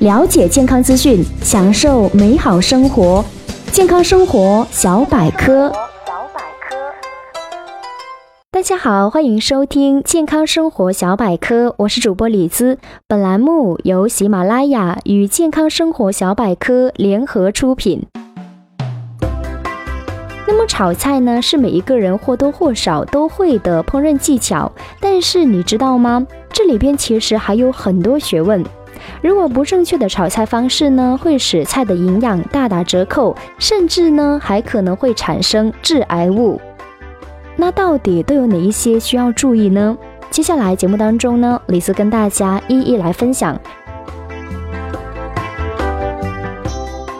了解健康资讯，享受美好生活。健康生活小百科。小百科大家好，欢迎收听健康生活小百科，我是主播李姿。本栏目由喜马拉雅与健康生活小百科联合出品。那么炒菜呢，是每一个人或多或少都会的烹饪技巧，但是你知道吗？这里边其实还有很多学问。如果不正确的炒菜方式呢，会使菜的营养大打折扣，甚至呢还可能会产生致癌物。那到底都有哪一些需要注意呢？接下来节目当中呢，李斯跟大家一一来分享。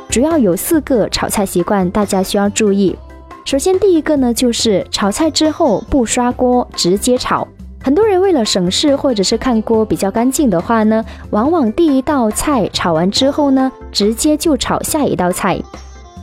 主要有四个炒菜习惯，大家需要注意。首先，第一个呢就是炒菜之后不刷锅，直接炒。很多人为了省事，或者是看锅比较干净的话呢，往往第一道菜炒完之后呢，直接就炒下一道菜。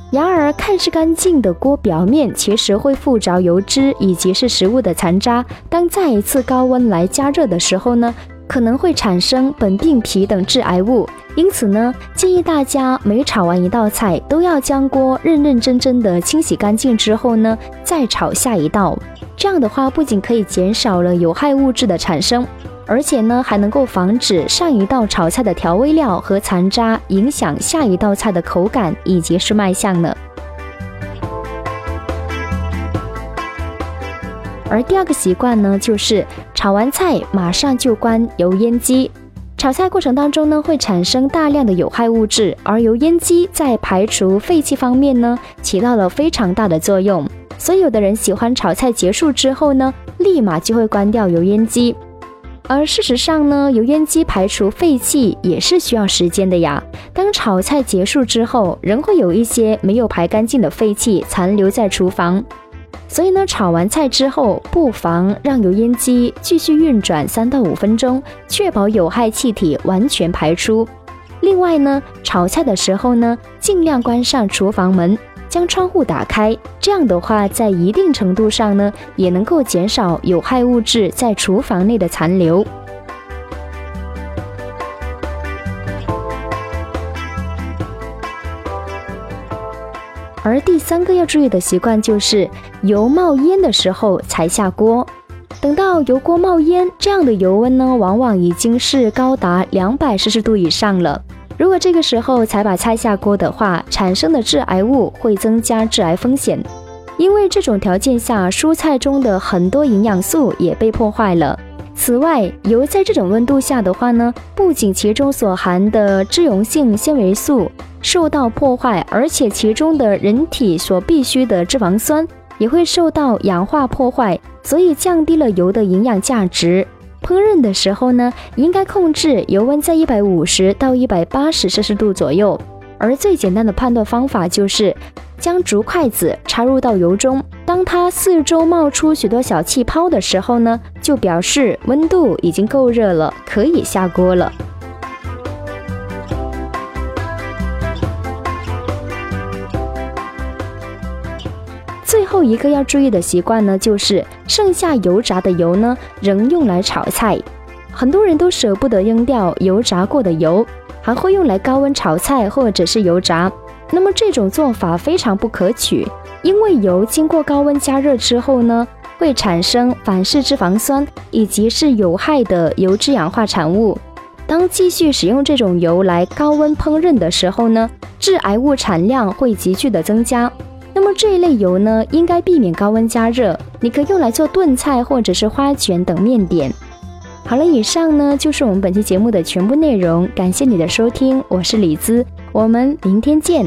然而，看似干净的锅表面，其实会附着油脂以及是食物的残渣。当再一次高温来加热的时候呢，可能会产生苯并芘等致癌物。因此呢，建议大家每炒完一道菜，都要将锅认认真真的清洗干净之后呢，再炒下一道。这样的话，不仅可以减少了有害物质的产生，而且呢，还能够防止上一道炒菜的调味料和残渣影响下一道菜的口感以及是卖相呢。而第二个习惯呢，就是炒完菜马上就关油烟机。炒菜过程当中呢，会产生大量的有害物质，而油烟机在排除废气方面呢，起到了非常大的作用。所以有的人喜欢炒菜结束之后呢，立马就会关掉油烟机。而事实上呢，油烟机排除废气也是需要时间的呀。当炒菜结束之后，仍会有一些没有排干净的废气残留在厨房。所以呢，炒完菜之后，不妨让油烟机继续运转三到五分钟，确保有害气体完全排出。另外呢，炒菜的时候呢，尽量关上厨房门。将窗户打开，这样的话，在一定程度上呢，也能够减少有害物质在厨房内的残留。而第三个要注意的习惯就是，油冒烟的时候才下锅。等到油锅冒烟，这样的油温呢，往往已经是高达两百摄氏度以上了。如果这个时候才把菜下锅的话，产生的致癌物会增加致癌风险。因为这种条件下，蔬菜中的很多营养素也被破坏了。此外，油在这种温度下的话呢，不仅其中所含的脂溶性纤维素受到破坏，而且其中的人体所必需的脂肪酸也会受到氧化破坏，所以降低了油的营养价值。烹饪的时候呢，应该控制油温在一百五十到一百八十摄氏度左右。而最简单的判断方法就是将竹筷子插入到油中，当它四周冒出许多小气泡的时候呢，就表示温度已经够热了，可以下锅了。后一个要注意的习惯呢，就是剩下油炸的油呢，仍用来炒菜。很多人都舍不得扔掉油炸过的油，还会用来高温炒菜或者是油炸。那么这种做法非常不可取，因为油经过高温加热之后呢，会产生反式脂肪酸以及是有害的油脂氧化产物。当继续使用这种油来高温烹饪的时候呢，致癌物产量会急剧的增加。那么这一类油呢，应该避免高温加热。你可以用来做炖菜或者是花卷等面点。好了，以上呢就是我们本期节目的全部内容。感谢你的收听，我是李姿，我们明天见。